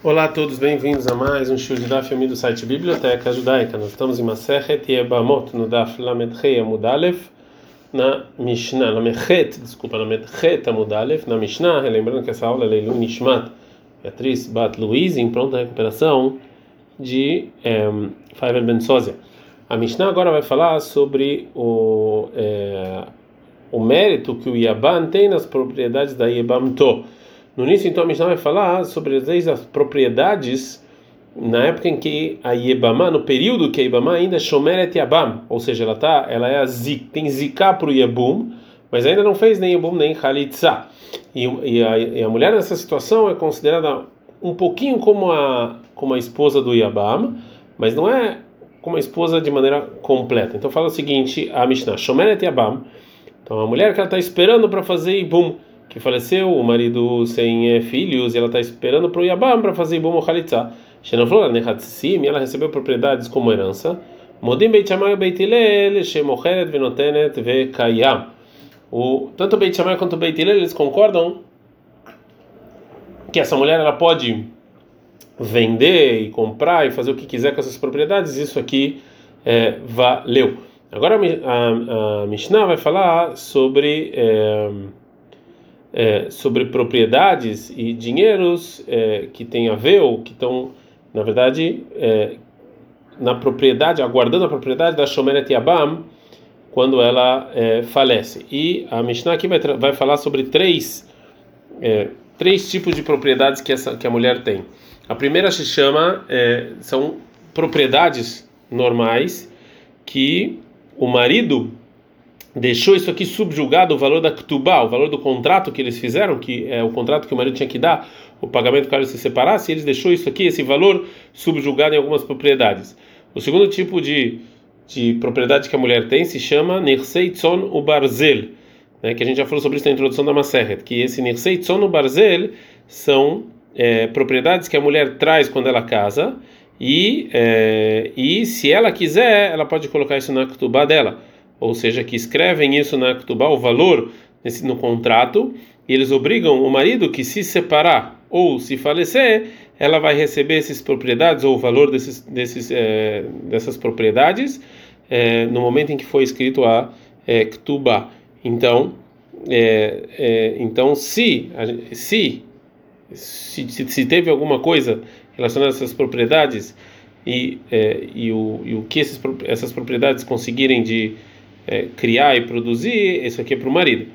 Olá a todos, bem-vindos a mais um show de Daf do site Biblioteca Judaica. Nós estamos em Masechet Yebamot, no Daf Lamed Rei Amudalef, na Mishnah, Lamed desculpa, Lamed Chet Amudalef, na Mishnah, lembrando que essa aula é Leilu Nishmat, Beatriz Bat Luiz, em pronta recuperação de Faivel Ben Sozia. A Mishnah agora vai falar sobre o, é, o mérito que o Yaban tem nas propriedades da Yebamto. No início, então, a Mishnah vai falar sobre as propriedades na época em que a Yebama, no período que a Yebama ainda é Shomeret Yabam, ou seja, ela tá, ela é a zik, tem zika para o Yebum, mas ainda não fez nem Yebum nem Khalitza. E, e, a, e a mulher nessa situação é considerada um pouquinho como a como a esposa do Yabam, mas não é como a esposa de maneira completa. Então fala o seguinte, a Mishnah, Shomeret Yabam, então a mulher que ela está esperando para fazer Yibum, que faleceu, o marido sem é, filhos, e ela está esperando para o Yabam para fazer Ibum Khalitza. Xenoflora Nehatsim, ela recebeu propriedades como herança. Modim Beit Shammai Beit Hillel, Shemocheret Venotenet. O tanto Beit Shammai quanto Beit Hillel, eles concordam que essa mulher ela pode vender e comprar e fazer o que quiser com essas propriedades. Isso aqui é, valeu. Agora a, a, a Mishnah vai falar sobre é, é, sobre propriedades e dinheiros é, que tem a ver ou que estão, na verdade, é, na propriedade, aguardando a propriedade da Shomeret Yabam quando ela é, falece. E a Mishnah aqui vai, vai falar sobre três, é, três tipos de propriedades que, essa, que a mulher tem. A primeira se chama, é, são propriedades normais que o marido deixou isso aqui subjugado o valor da ktubá, o valor do contrato que eles fizeram, que é o contrato que o marido tinha que dar, o pagamento caso se separasse, eles deixou isso aqui, esse valor subjugado em algumas propriedades. O segundo tipo de, de propriedade que a mulher tem se chama Nirsei Tzon u Barzel, né, que a gente já falou sobre isso na introdução da Maseret, que esse Nirsei Tzon u Barzel são é, propriedades que a mulher traz quando ela casa, e, é, e se ela quiser, ela pode colocar isso na ktubá dela ou seja, que escrevem isso na Ktubá, o valor nesse, no contrato, e eles obrigam o marido que se separar ou se falecer, ela vai receber essas propriedades ou o valor desses, desses, é, dessas propriedades é, no momento em que foi escrito a é, Ktubá. Então, é, então se, se, se, se teve alguma coisa relacionada a essas propriedades e, e, o, e o que esses, essas propriedades conseguirem de é, criar e produzir, isso aqui é para o marido.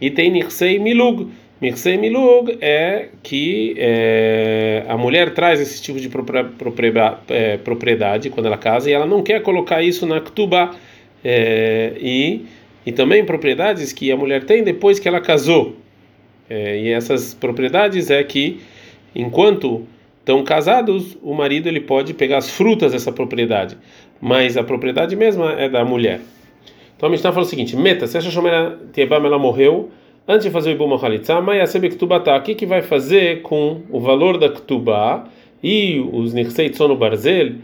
E tem Nirsei Milug. Nirsei Milug é que é, a mulher traz esse tipo de é, propriedade quando ela casa e ela não quer colocar isso na Ktuba. É, e, e também propriedades que a mulher tem depois que ela casou. E essas propriedades é que, enquanto estão casados, o marido ele pode pegar as frutas dessa propriedade, mas a propriedade mesma é da mulher. Então a Mishnah fala o seguinte: Meta, se a Shoshomera Tiebam ela morreu antes de fazer o Ibum Halitza, mas a Sebe Ktubata, o que, que vai fazer com o valor da Ktubá e os Nirsei Tsono Barzel?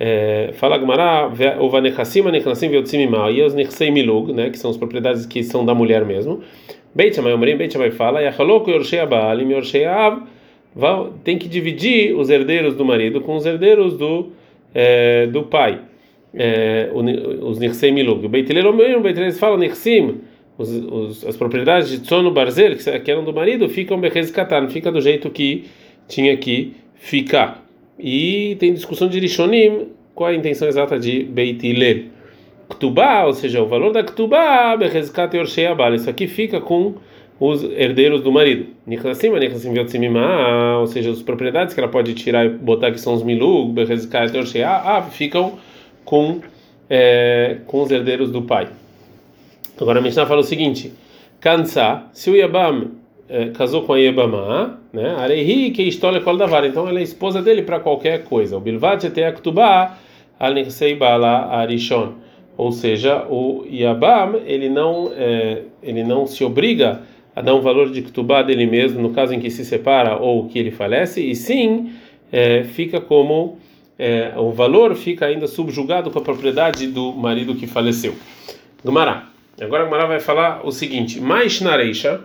É, fala Gmará, o Vanechassim, Anechassim, Veotzim e os Nirsei Milug, né, que são as propriedades que são da mulher mesmo. Beit Shammai Omrim, Beit Shammai fala, Yachalok Yorshei Abaalim, Yorshei Av, tem que dividir os herdeiros do marido com os herdeiros do, é, do pai é, os Nirsei Milug. O Beit Hillel, o Beit fala Nirsim, os, os, as propriedades de Tsono Barzel, que eram do marido, ficam Katan, fica do jeito que tinha que ficar. E tem discussão de Rishonim, qual a intenção exata de Beit Hillel. Ktubá, ou seja, o valor da Ktubá, Bechezkat Yorshei Abal, isso aqui fica com os herdeiros do marido. Niklasim, Niklasim Vyotzimimá, ou seja, as propriedades que ela pode tirar e botar que são os Milug, Bechezkat Yorshei Abal, ficam com, é, com os herdeiros do pai. Agora a Mishnah fala o seguinte: Kansa, se o Yabam é, casou com a Yabamá, né? Arehi que história kol davar, então ela é esposa dele para qualquer coisa. O Bilvat te aktubá bala arishon. Ou seja, o Yabam ele não é, ele não se obriga a dar um valor de ktubá dele mesmo no caso em que se separa ou que ele falece, e sim é, fica como é, o valor fica ainda subjugado com a propriedade do marido que faleceu. Gumará. Agora Gumará vai falar o seguinte: mais nareisha.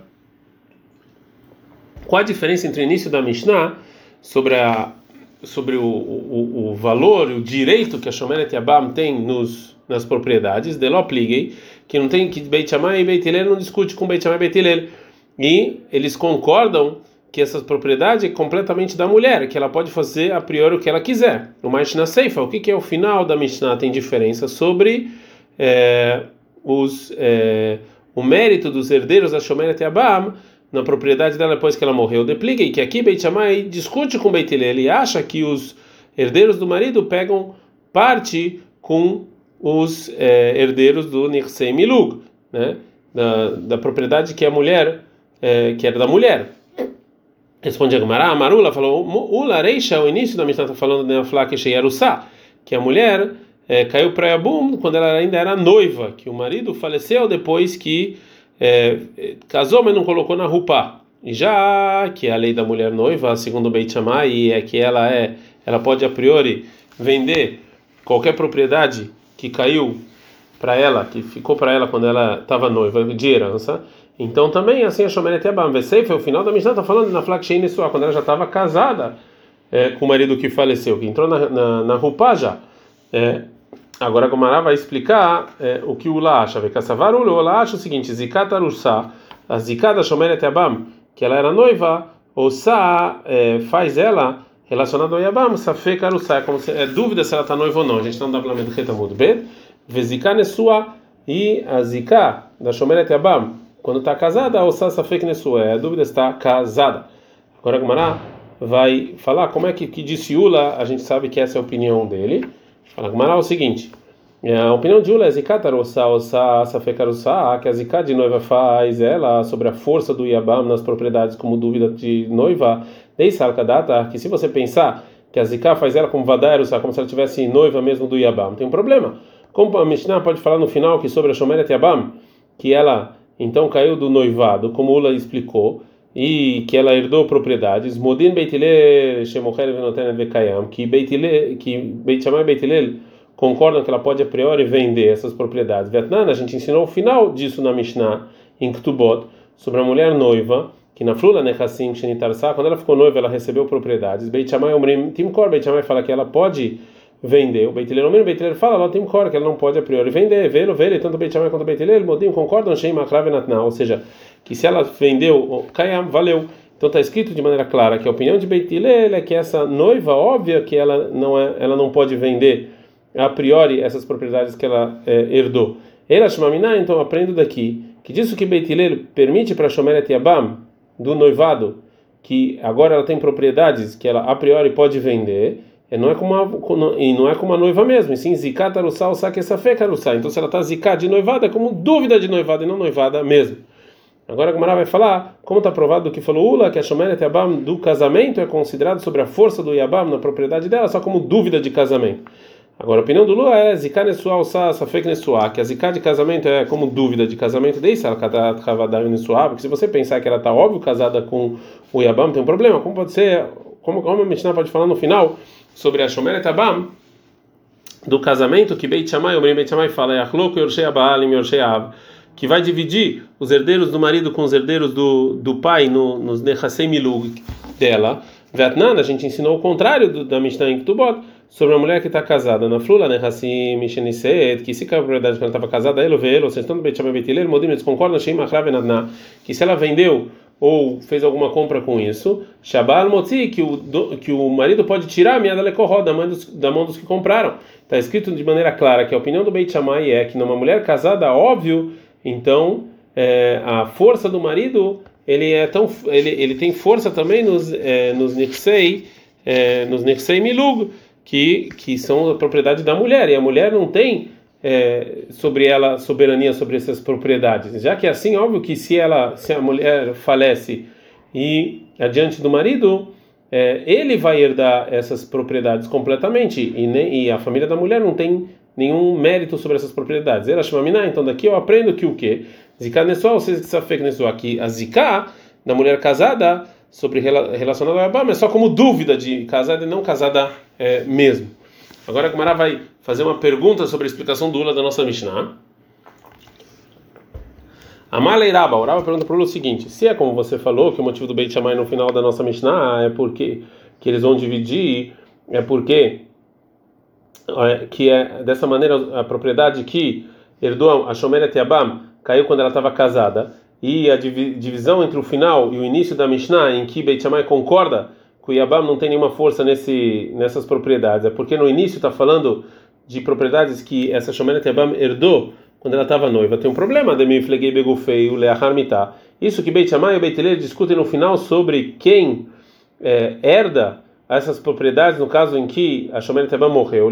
Qual a diferença entre o início da Mishnah sobre a sobre o, o, o valor, o direito que a Shomeret Yabam tem nos, nas propriedades, de Lopliguei, que não tem que Beit Shammai e Beit não discute com Beit Shammai e Beit. E eles concordam que essa propriedade é completamente da mulher, que ela pode fazer a priori o que ela quiser. No Mishnah Seifa, o que, é o final da Mishnah tem diferença sobre é, os, é, o mérito dos herdeiros da Shomeret Yabam na propriedade dela depois que ela morreu. Depligue que aqui Beit Shammai discute com Beit Hillel, ele acha que os herdeiros do marido pegam parte com os é, herdeiros do Nirsei Milug, né? Da, da propriedade que a mulher, é, que era da mulher. Responde a Gemara, a Marula falou, Ula Reisha, o início da Mishnah está falando da Flaque Sheyarussá, que a mulher é, caiu para Yabum quando ela ainda era noiva, que o marido faleceu depois que é, casou, mas não colocou na roupa. E já que a lei da mulher noiva, segundo o Beit Shammai, é que ela é, ela pode a priori vender qualquer propriedade que caiu para ela, que ficou para ela quando ela estava noiva, de herança. Então também assim a Shomeret Yabam foi o final da Mishnah está falando na Flak sua quando ela já estava casada é, com o marido que faleceu, que entrou na na, na roupa já. É, Agora a Gomara vai explicar é, o que o Ula acha. O Ula acha o seguinte: Zikat Arussá, a Zikat da Shomeret Yabam, que ela era noiva, ou Sa é, faz ela relacionada ao Yabam, Safek Arussá, é, como se, é dúvida se ela está noiva ou não. A gente não dá para ler Retamud Bet, Veziká Nesua e a Ziká da Shomeret Yabam, quando está casada, ou Sa Safek Nesua, é a dúvida está casada. Agora a Gomara vai falar como é que, que disse Ula, a gente sabe que essa é a opinião dele. Fala Gmará o seguinte: é, a opinião de Ula é Zikatarossa, Ossa, Safekarossa, que a Ziká de noiva faz ela sobre a força do Yabam nas propriedades como dúvida de noiva, data, que se você pensar que a Ziká faz ela como Vadaerossa, como se ela tivesse noiva mesmo do Yabam, tem um problema. Como a Mishnah pode falar no final que sobre a Shomeret Yabam, que ela então caiu do noivado, como Ula explicou, e que ela herdou propriedades. Modin Shemocher Venoten Vekayam, que Beitile, que Beit Beitilel concordam que ela pode a priori vender essas propriedades. Vietnã, a gente ensinou o final disso na Mishnah, em Ktubot, sobre a mulher noiva, que na Flula Nechassim Shenitarsa, quando ela ficou noiva, ela recebeu propriedades. Beit Shammai Omrim Timkor, Beit Shammai fala que ela pode vender. O Beitiler Omrim, o Beitiler fala, ela Timkor, que ela não pode a priori vender. Vê-lo, vê-lo, tanto Beit Shammai quanto Beitiler, Modim concordam, Shem Makrav Natna, ou seja, que se ela vendeu, Kayam, valeu. Então está escrito de maneira clara que a opinião de Beit Hillel é que essa noiva, óbvia que ela não é, ela não pode vender a priori essas propriedades que ela é, herdou. Ela Shmamina, então aprendo daqui que disso que Beit Hillel permite para Shomeret Yabam do noivado que agora ela tem propriedades que ela a priori pode vender, não é como uma, e não é como uma noiva mesmo, e sim zikat arussá, saque essa fé Então se ela está zikat de noivada, é como dúvida de noivada e não noivada mesmo. Agora a Gemara vai falar, como está provado do que falou Ula, que a Shomeret Yabam do casamento é considerado sobre a força do Yabam na propriedade dela, só como dúvida de casamento. Agora a opinião do Lula é Zika Nesua Usa Safek Nesua, que a Zika de casamento é como dúvida de casamento desse, ela Nesua, porque se você pensar que ela está óbvio casada com o Yabam, tem um problema. Como pode ser, como, como a Mishnah pode falar no final sobre a Shomeret Yabam do casamento que Beit Shammai, o Beit Shammai fala, é Achlok Yorshei Abaal e Yorshei Av que vai dividir os herdeiros do marido com os herdeiros do, do pai no, nos Nechasei Milug dela. Vietnã, a gente ensinou o contrário do, da Mishnah em Ktubot, sobre a mulher que está casada na Flula, Nechassim Misheniset, que se a propriedade quando ela estava casada, ele vocês estão no Beit Shammai Beit Modim, eles concordam, Sheim Achrav que se ela vendeu ou fez alguma compra com isso, Shabal Motzi, que o, que o marido pode tirar a minha da mão dos, da mão dos que compraram. Está escrito de maneira clara que a opinião do Beit Shammai é que numa mulher casada, óbvio, então, é, a força do marido, ele é tão, ele, ele tem força também nos é, nos nixei, é, nos nixei milug, que que são a propriedade da mulher e a mulher não tem é, sobre ela soberania sobre essas propriedades. Já que é assim, óbvio que se ela, se a mulher falece e adiante do marido, é, ele vai herdar essas propriedades completamente e, nem, e a família da mulher não tem nenhum mérito sobre essas propriedades. Ela chama mina, então daqui eu aprendo que o quê? Zika ou seja, Safek Nesua, aqui a Zika da mulher casada sobre relacionada ao Abam é só como dúvida de casada e não casada é, mesmo. Agora a Gumara vai fazer uma pergunta sobre a explicação do Ula da nossa Mishnah. Amala Iraba, o Raba pergunta para o Ula o seguinte: se é como você falou, que o motivo do Beit Shammai no final da nossa Mishnah é porque que eles vão dividir é porque é, que é dessa maneira a propriedade que herdou a Shomeret Yabam caiu quando ela estava casada e a divisão entre o final e o início da Mishnah em que Beit Shammai concorda Yabam não tem nenhuma força nesse nessas propriedades é porque no início está falando de propriedades que essa Shomeret Yabam herdou quando ela estava noiva. Tem um problema de Miflegei Begufei, o Leachar Mitah. Isso que Beit Shammai e Beit discutem no final sobre quem é, herda essas propriedades no caso em que a Shomer Teba morreu,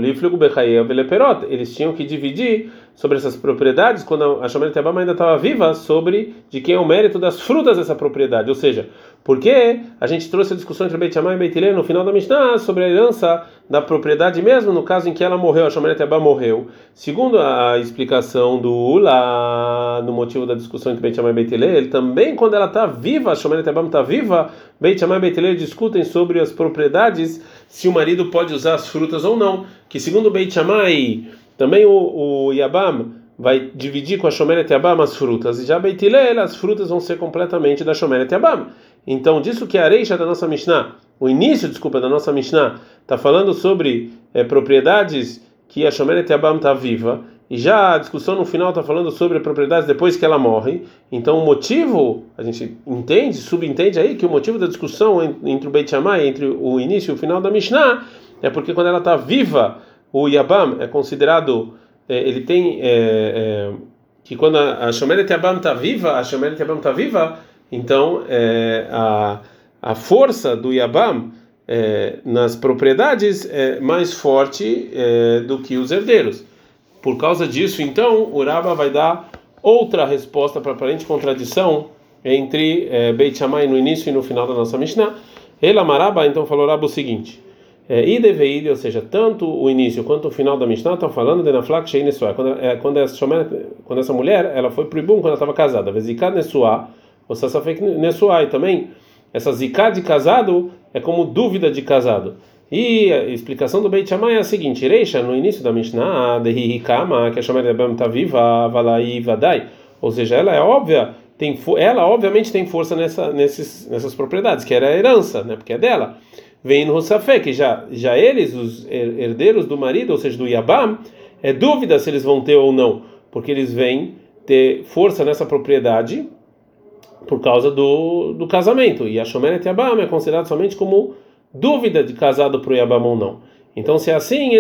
eles tinham que dividir sobre essas propriedades quando a Shomer Teba ainda estava viva sobre de quem é o mérito das frutas dessa propriedade, ou seja, porque a gente trouxe a discussão entre Beit Shammai e Beit no final da Mishnah sobre a herança da propriedade mesmo no caso em que ela morreu, a Shomer Teba morreu. Segundo a explicação do Ula, no motivo da discussão entre Beit Shammai e Beit também quando ela está viva, a Shomer Teba está viva, Beit Shammai e Beit discutem sobre as propriedades se o marido pode usar as frutas ou não. Que segundo Beit Shammai, também o, o Yabam vai dividir com a Shomeret Yabam as frutas, e já Beit Hillel, as frutas vão ser completamente da Shomeret Yabam. Então, disso que a areixa da nossa Mishnah, o início, desculpa, da nossa Mishnah, está falando sobre é, propriedades que a Shomeret Yabam está viva, e já a discussão no final está falando sobre propriedades depois que ela morre. Então, o motivo, a gente entende, subentende aí que o motivo da discussão entre o Beit Shammai, entre o início e o final da Mishnah, é porque quando ela está viva, o Yabam é considerado, é, ele tem. É, é, que quando a, a Shomeret Yabam está viva, a Shomeret Yabam está viva então, é, a, a força do Yabam é, nas propriedades é mais forte é, do que os herdeiros. Por causa disso, então, o Raba vai dar outra resposta para a aparente contradição entre Beit Shammai no início e no final da nossa Mishnah. Ela Maraba então falou Raba o seguinte: é, Ideveide, ou seja, tanto o início quanto o final da Mishnah estão falando de Naflak Shei Nesuah. Quando, é, quando, essa, mulher ela foi o Ibum quando ela estava casada. Vezikad Nesuah o Sassafek Nesuai também. Essa ziká de casado é como dúvida de casado. E a explicação do Beit Shammai é a seguinte: Reisha, no início da Mishnah, de Kama, que a Shammai está viva, Valai Vadai. Ou seja, ela é óbvia, tem, ela obviamente tem força nessa, nesses, nessas propriedades, que era a herança, né, porque é dela. Vem no que já, já eles, os herdeiros do marido, ou seja, do Yabam, é dúvida se eles vão ter ou não, porque eles vêm ter força nessa propriedade por causa do, do casamento. E a Shomeret Yabam é considerado somente como dúvida de casado para o Yabam ou não. Então, se é assim,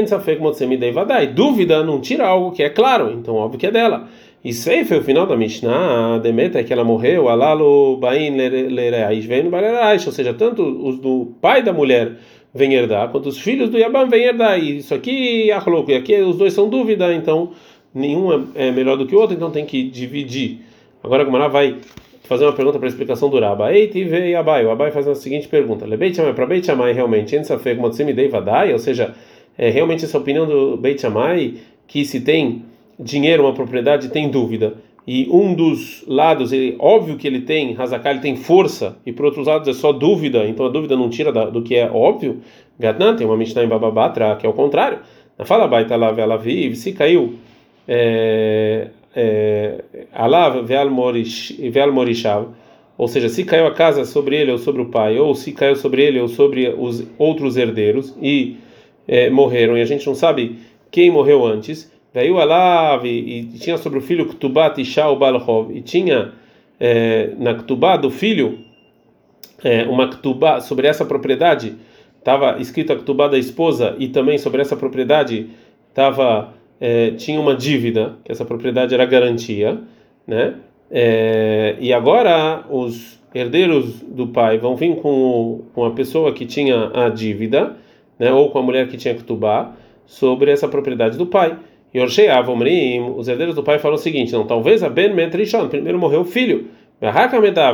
vadai. Dúvida não tira algo que é claro, então óbvio que é dela. E foi o final da Mishnah, a Demeta é que ela morreu, Alalo Bain Lereaish vem no ou seja, tanto os do pai da mulher vêm herdar, quanto os filhos do Yabam vêm herdar. E isso aqui, Ahloko, e aqui os dois são dúvida, então nenhum é, é melhor do que o outro, então tem que dividir. Agora a Gumara vai fazer uma pergunta para a explicação do Rabba. Ei, tive Abai. O Abai faz a seguinte pergunta: Lebeit Shammai, para Beit Shammai realmente, Ensafeg Motzimidei Vadai, ou seja, é realmente essa opinião do Beit Shammai que se tem dinheiro, uma propriedade, tem dúvida. E um dos lados, ele, óbvio que ele tem, Hazaká, ele tem força, e por outros lados é só dúvida, então a dúvida não tira da, do que é óbvio. Gatnan tem uma Mishnah em Bababatra, que é o contrário. Na fala Baita lá, ela vive, se caiu. É, é, Alav Veal Morishav, ou seja, se caiu a casa sobre ele ou sobre o pai, ou se caiu sobre ele ou sobre os outros herdeiros e é, morreram, e a gente não sabe quem morreu antes, veio Alav e, tinha sobre o filho Ktubat Ishal Balhov, e tinha é, na Ktubá do filho é, uma Ktubá sobre essa propriedade, estava escrita a Ktubá da esposa, e também sobre essa propriedade estava é, tinha uma dívida, que essa propriedade era garantia, né? É, e agora os herdeiros do pai vão vir com, com a pessoa que tinha a dívida, né? Ou com a mulher que tinha tubar sobre essa propriedade do pai. E os herdeiros do pai falam o seguinte: não, talvez a Ben Metrishon, primeiro morreu o filho,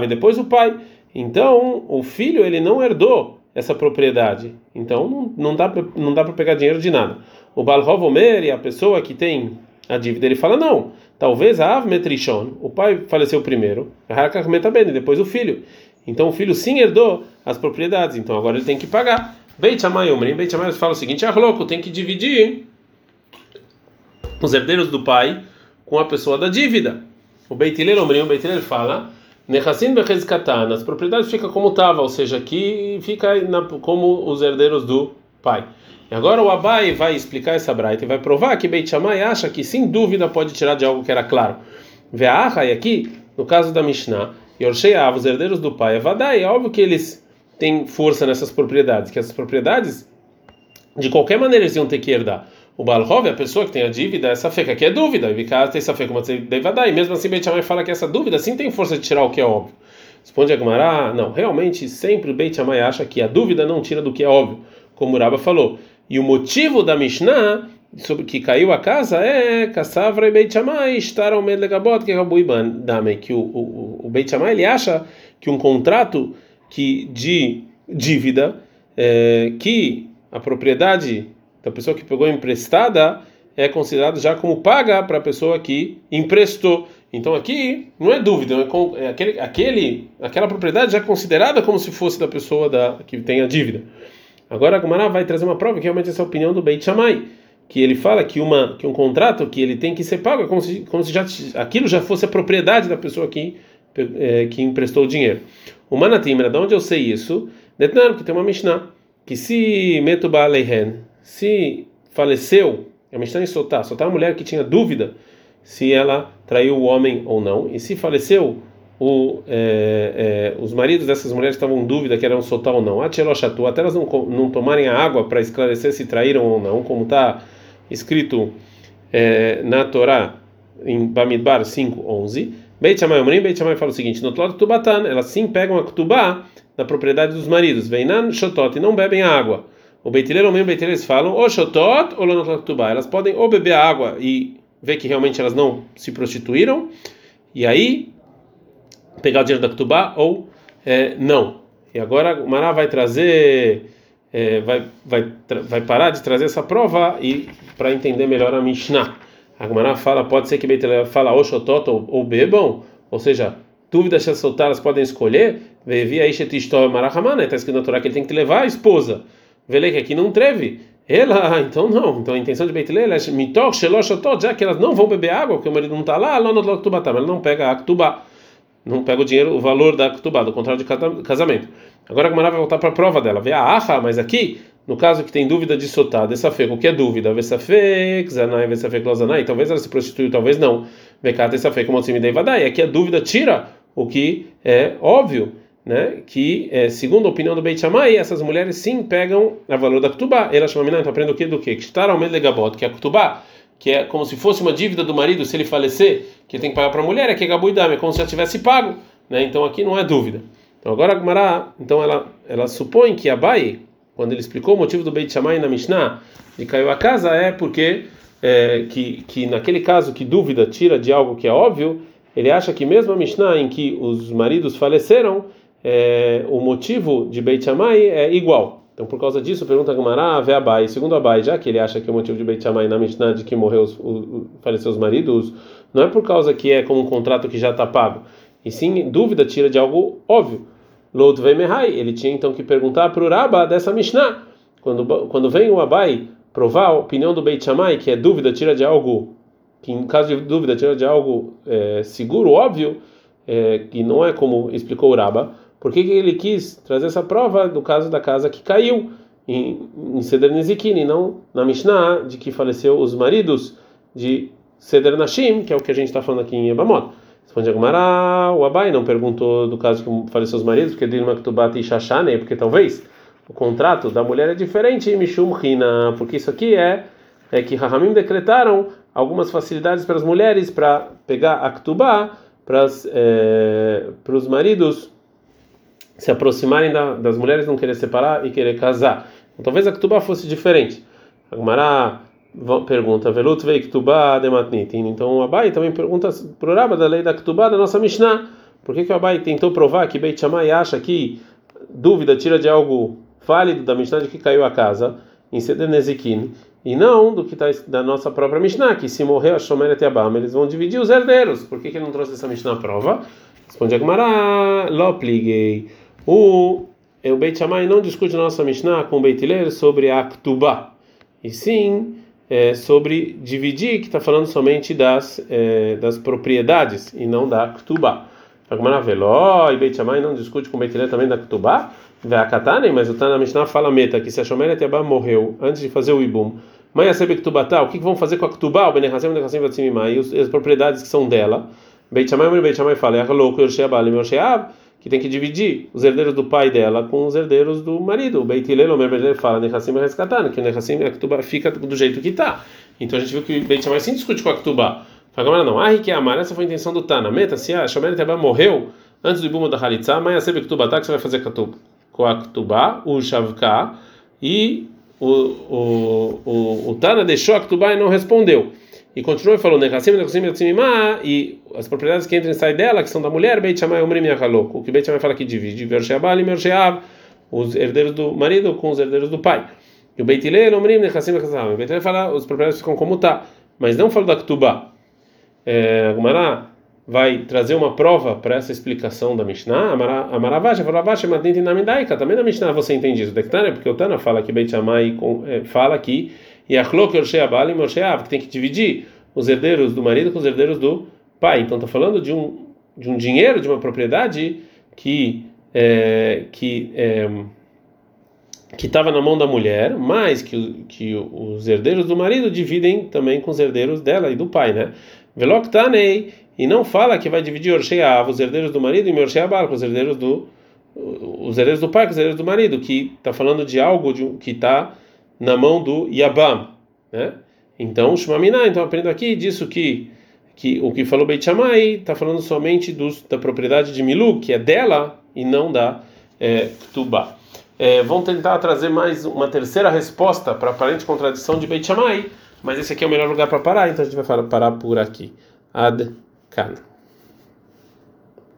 e depois o pai. Então o filho ele não herdou essa propriedade. Então não, dá não dá para pegar dinheiro de nada o Balhov Omer a pessoa que tem a dívida, ele fala: não, talvez a Av Metrishon, o pai faleceu primeiro, e depois o filho. Então o filho sim herdou as propriedades, então agora ele tem que pagar. Beit Shammai Beit fala o seguinte: ah, louco, tem que dividir os herdeiros do pai com a pessoa da dívida. O Beit Hillel Omrim, o Beit Hillel fala. Nechassin Bechezkatan, as propriedades ficam como estava, ou seja, aqui fica na, como os herdeiros do pai. E agora o Abai vai explicar essa braita e vai provar que Beit Shammai acha que sem dúvida pode tirar de algo que era claro. Ve'aha, e aqui, no caso da Mishnah, Yorshei os herdeiros do pai, Avadai, é óbvio que eles têm força nessas propriedades, que essas propriedades, de qualquer maneira, eles iam ter que herdar. O Balhov, a pessoa que tem a dívida, essa feca aqui é dúvida, e essa feca, mas e mesmo assim Beit Shammai fala que essa dúvida sim tem força de tirar o que é óbvio. Responde a Gemara, não, realmente sempre o Beit Shammai acha que a dúvida não tira do que é óbvio, como o falou. E o motivo da Mishnah sobre que caiu a casa é Kassavra e Beit Shammai estar ao meio legabot que é Dame, que o, o, o Beit Shammai ele acha que um contrato que de dívida é, que a propriedade da pessoa que pegou emprestada é considerado já como paga para a pessoa que emprestou. Então aqui não é dúvida, é, é aquele, aquele, aquela propriedade já é considerada como se fosse da pessoa da, que tem a dívida. Agora a Gumara vai trazer uma prova que realmente essa é a opinião do Beit Shammai, que ele fala que uma que um contrato que ele tem que ser pago é como se, como se já aquilo já fosse a propriedade da pessoa que é, que emprestou o dinheiro. O Manatimra, de onde eu sei isso? Detnan, que tem uma Mishnah, que se Metuba Aleihen, se faleceu, a Mishnah em Sotá, Sotá é uma mulher que tinha dúvida se ela traiu o homem ou não, e se faleceu, o, é, é, os maridos dessas mulheres estavam em dúvida que eram soltar ou não. Até elas não, não tomarem a água para esclarecer se traíram ou não, como está escrito é, na Torá, em Bamidbar 5:11. Beit Shammai Omrim, Beit Shammai fala o seguinte: no Tlot Tubatan, elas sim pegam a Ktubá da propriedade dos maridos, Veinan Shotot, e não bebem a água. O Beitiler e o Beitiler falam, ou Shotot ou Lonot Ktubá. Elas podem ou beber água e ver que realmente elas não se prostituíram, e aí pegar o dinheiro da Ktubá ou é, não. E agora o Mará vai trazer, é, vai, vai, vai parar de trazer essa prova e para entender melhor a Mishnah. A Mará fala, pode ser que Beitelé fala Oshotot ou, ou bebam, ou seja, dúvidas se soltadas podem escolher. Vevi aí Shetistó Marahamana, está escrito na Torá que ele tem que levar a esposa. Vele que aqui não treve. Ela, então não. Então a intenção de Beitelé é mitok, sheloshotot, já que elas não vão beber água, porque o marido não está lá, lá no Ktubá, ela não pega a Ktubá não pega o dinheiro, o valor da Ktubá, do contrato de casamento. Agora a Gamara vai voltar para a prova dela. Vê a Aha, mas aqui, no caso que tem dúvida de sotá, dessa fé, o que é dúvida? Vesafek, Zanai, Vesafek, Lozanai, talvez ela se prostituiu, talvez não. Vekata, essa fé, como assim me dei vadai. Aqui a dúvida tira o que é óbvio. Né, que é, segundo a opinião do Beit Shammai, essas mulheres sim pegam a valor da Ktubá. Ela chama então aprende o que do que? Está ao meio que é a que é como se fosse uma dívida do marido, se ele falecer, que tem que pagar para a mulher, é que é gabuidame, é como se já tivesse pago, né? Então aqui não é dúvida. Então agora a então ela, ela supõe que Abai, quando ele explicou o motivo do Beit Shammai na Mishnah, de caiu a casa, é porque é, que, que naquele caso que dúvida tira de algo que é óbvio, ele acha que mesmo a Mishnah em que os maridos faleceram, é, o motivo de Beit Shammai é igual. Então, por causa disso, pergunta a Gamara, vê Abai. Segundo Abai, já que ele acha que o motivo de Beit Shammai na Mishnah de que morreu, os, faleceu os maridos, não é por causa que é como um contrato que já está pago. E sim, dúvida tira de algo óbvio. Lot Vemehai, ele tinha então que perguntar para o Rabba dessa Mishnah. Quando, quando vem o Abai provar a opinião do Beit Shammai, que é dúvida tira de algo, que em caso de dúvida tira de algo é, seguro, óbvio, é, que não é como explicou o Rabba, por que, que ele quis trazer essa prova do caso da casa que caiu em, em Seder Nezikin, e não na Mishnah, de que faleceu os maridos de Seder Nashim, que é o que a gente está falando aqui em Ebamot. Responde Agmará, o Abai não perguntou do caso que faleceu os maridos, porque Dilma Ktubati e Shashane, porque talvez o contrato da mulher é diferente, Mishum Hina, porque isso aqui é, é que Rahamim decretaram algumas facilidades para as mulheres para pegar a Ktubá para, é, para os maridos se aproximarem da, das mulheres, não querer separar e querer casar. Então, talvez a Ketubá fosse diferente. A Gemara pergunta, Velut vei Ketubá dematnitin. Então, o Abai também pergunta para o Rabba da lei da Ketubá da nossa Mishnah. Por que, que o Abai tentou provar que Beit Shammai acha que dúvida tira de algo válido da Mishnah de que caiu a casa em Seder Nezikin e não do que está da nossa própria Mishnah, que se morrer a Shomeret Yabam, eles vão dividir os herdeiros. Por que, que ele não trouxe essa Mishnah à prova? Responde a Gemara, Lopliguei. O, o Beit Shammai não discute na nossa Mishnah com o Beit Hillel sobre a Ktubá, e sim é, sobre dividir, que está falando somente das, é, das propriedades e não da Ktubá. Agmará Veló e Beit Shammai não discute com o Beit Hillel também da Ktubá? Ve'akatane, mas o Tana Mishnah fala meta, que se a Shomeret Yabam morreu antes de fazer o Ibum, Mãe Asebe Ktubatá, o que vão fazer com a Ktubá, o Benehasem, Benehasem, Vatsimimai, e as propriedades que são dela? Beit Shammai, Beit Shammai fala, é louco, Yorsheabal, Yorsheab, que tem que dividir os herdeiros do pai dela com os herdeiros do marido. O Beit Hillel, o Merber fala, Nehassim e Rescatana, que o Nehassim a Ktubá fica do jeito que está. Então a gente viu que Beit Shammai sim discute com a Ktubá. Fala, não, ah, que é amar, essa foi a intenção do Tana. Meta, se a Shomeret Yabam morreu antes do Ibuma da Halitzá, Mãe Asebe Ktubatá, que você vai fazer com a Ktubá, o Shavká, e o, o, o, o Tana deixou a Ktubá e não respondeu. E continuou e falou, e as propriedades que entram e saem dela, que são da mulher, Beit Shammai, Umrim Yachalok. O que Beit Shammai fala que divide, Versheabal e Mersheav, os herdeiros do marido com os herdeiros do pai. E o Beit Hillel, Umrim, Nechassim, Nechassim. O Beit Hillel fala, os propriedades ficam como tá. Mas não fala da Ktubá. É, Gumará vai trazer uma prova para essa explicação da Mishnah. Amaravacha, Faravacha, Madinti Namidaika. Também na Mishnah você entende isso. Porque o Tana fala que Beit Shammai é, fala que e a Yorshei Mosheav, que tem que dividir os herdeiros do marido com os herdeiros do pai. Então está falando de um, de um dinheiro, de uma propriedade que é, que é, que estava na mão da mulher, mas que, que os herdeiros do marido dividem também com os herdeiros dela e do pai, né? Veloktanei, e não fala que vai dividir Orsheav, os herdeiros do marido, e Mersheabal, com os herdeiros do os herdeiros do pai, com os herdeiros do marido, que está falando de algo de, que está na mão do Yabam, né? Então, Shumamina, então aprendo aqui disso que que o que falou Beit Shammai está falando somente dos, da propriedade de Milu, que é dela e não da é, Ktubá. É, vamos tentar trazer mais uma terceira resposta para a aparente contradição de Beit Shammai, mas esse aqui é o melhor lugar para parar, então a gente vai parar por aqui. Ad.